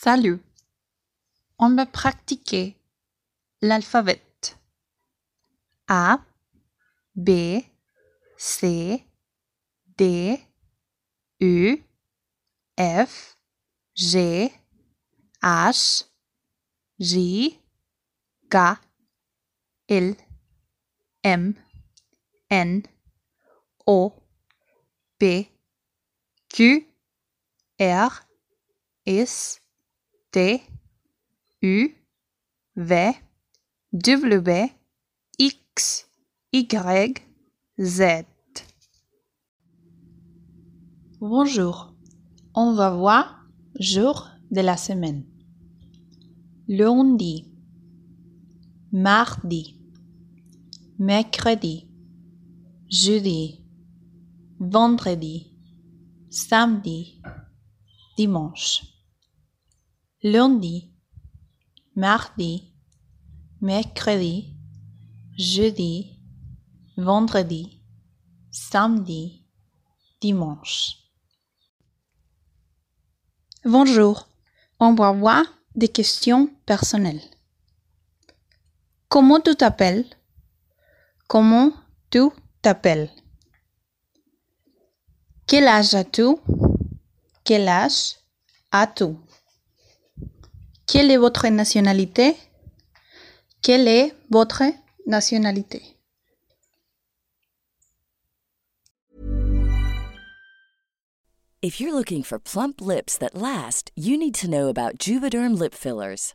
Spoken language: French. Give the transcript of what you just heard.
Salut. On va pratiquer l'alphabet. A, B, C, D, U, F, G, H, J, K, L, M, N, O, P, Q, R, S, T, U, V, W, X, Y, Z. Bonjour. On va voir jour de la semaine. Lundi, mardi, mercredi, jeudi, vendredi, samedi, dimanche. Lundi, mardi, mercredi, jeudi, vendredi, samedi, dimanche. Bonjour, on va voir des questions personnelles. Comment tu t'appelles? Comment tu t'appelles? Quel âge as-tu? Quel âge as-tu? Quelle est votre nationalité? Quelle est votre nationalité? If you're looking for plump lips that last, you need to know about Juvederm lip fillers.